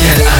Yeah.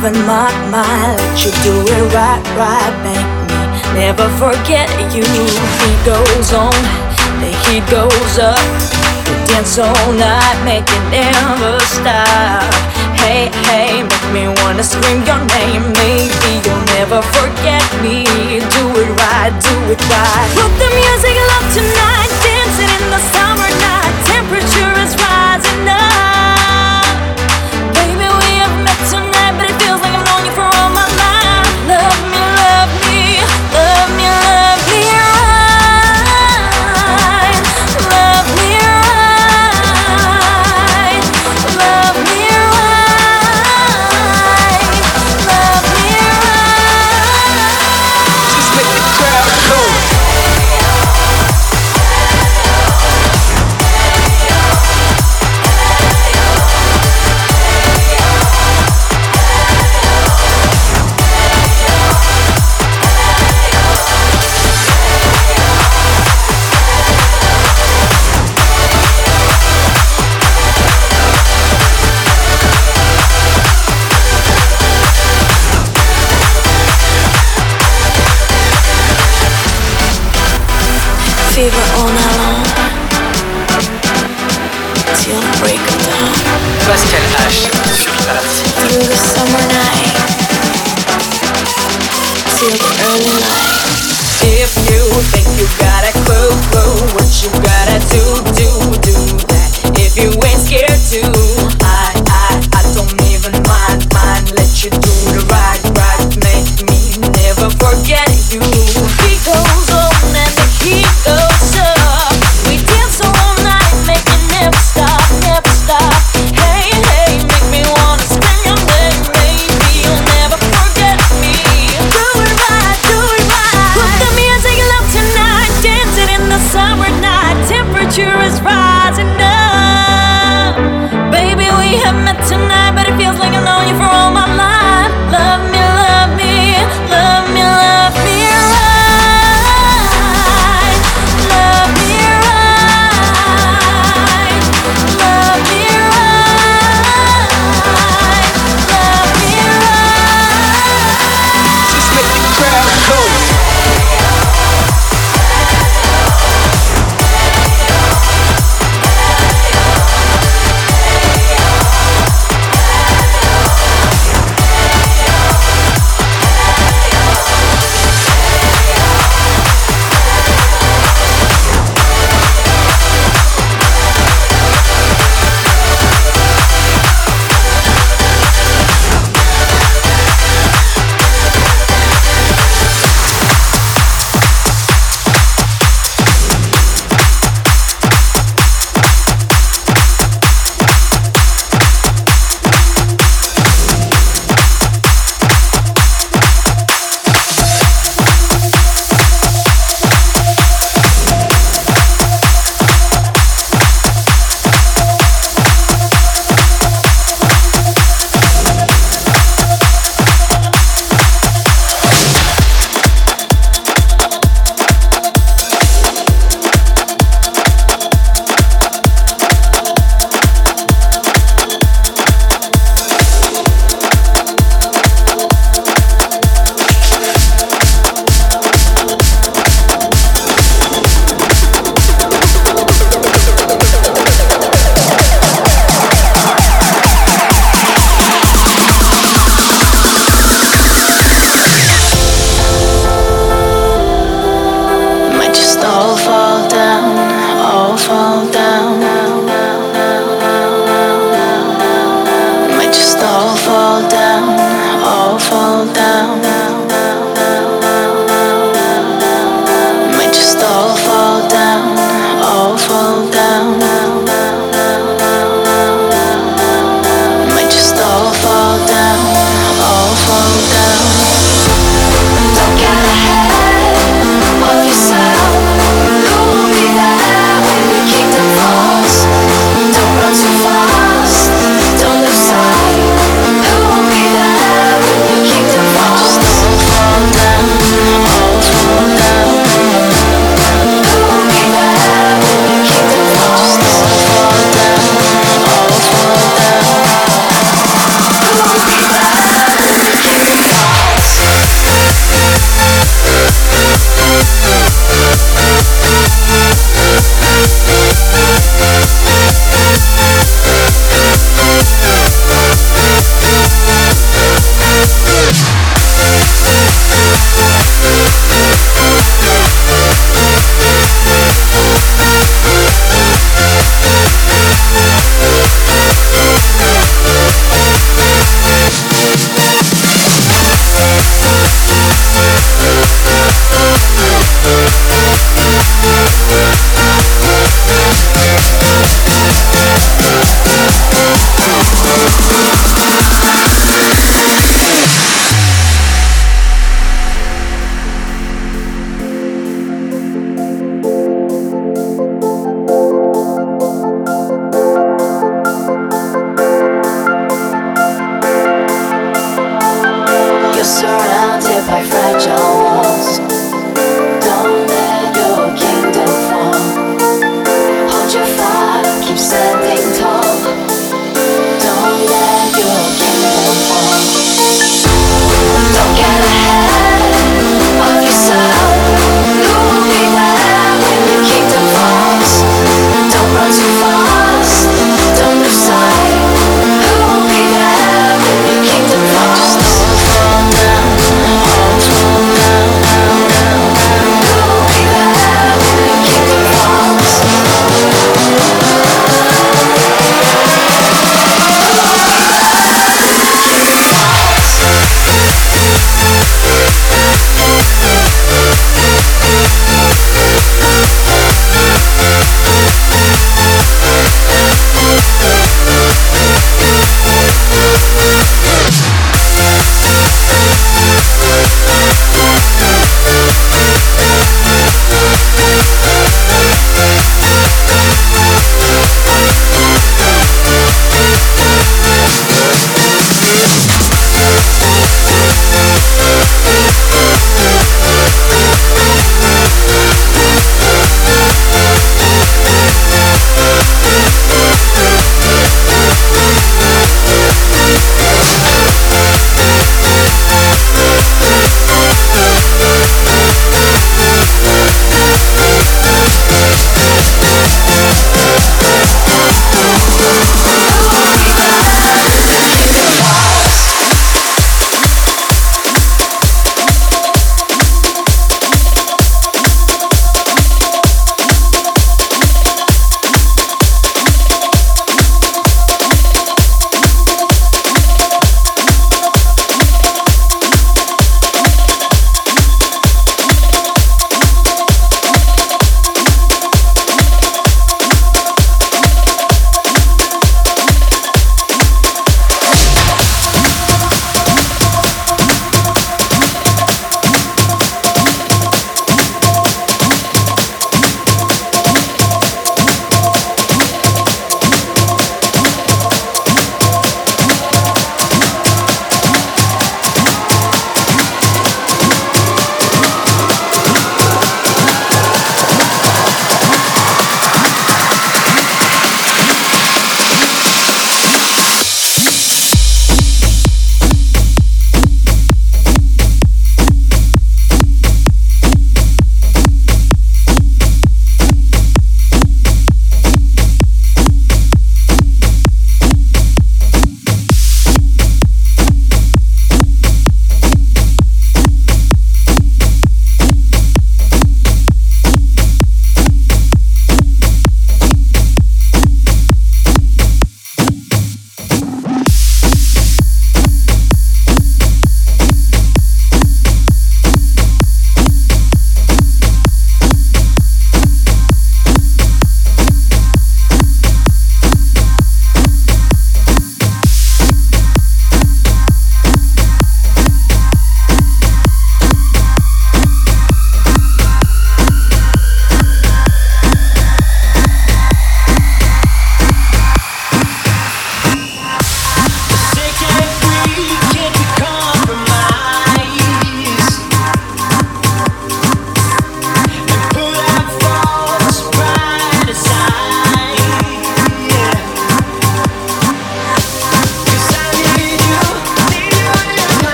even my mind. Let you do it right, right. Make me never forget you. He goes on, the heat goes up. We dance all night, make it never stop. Hey, hey, make me wanna scream your name. Maybe you'll never forget me. Do it right, do it right. Put the music love tonight, dancing in the summer night. Temperature is rising up.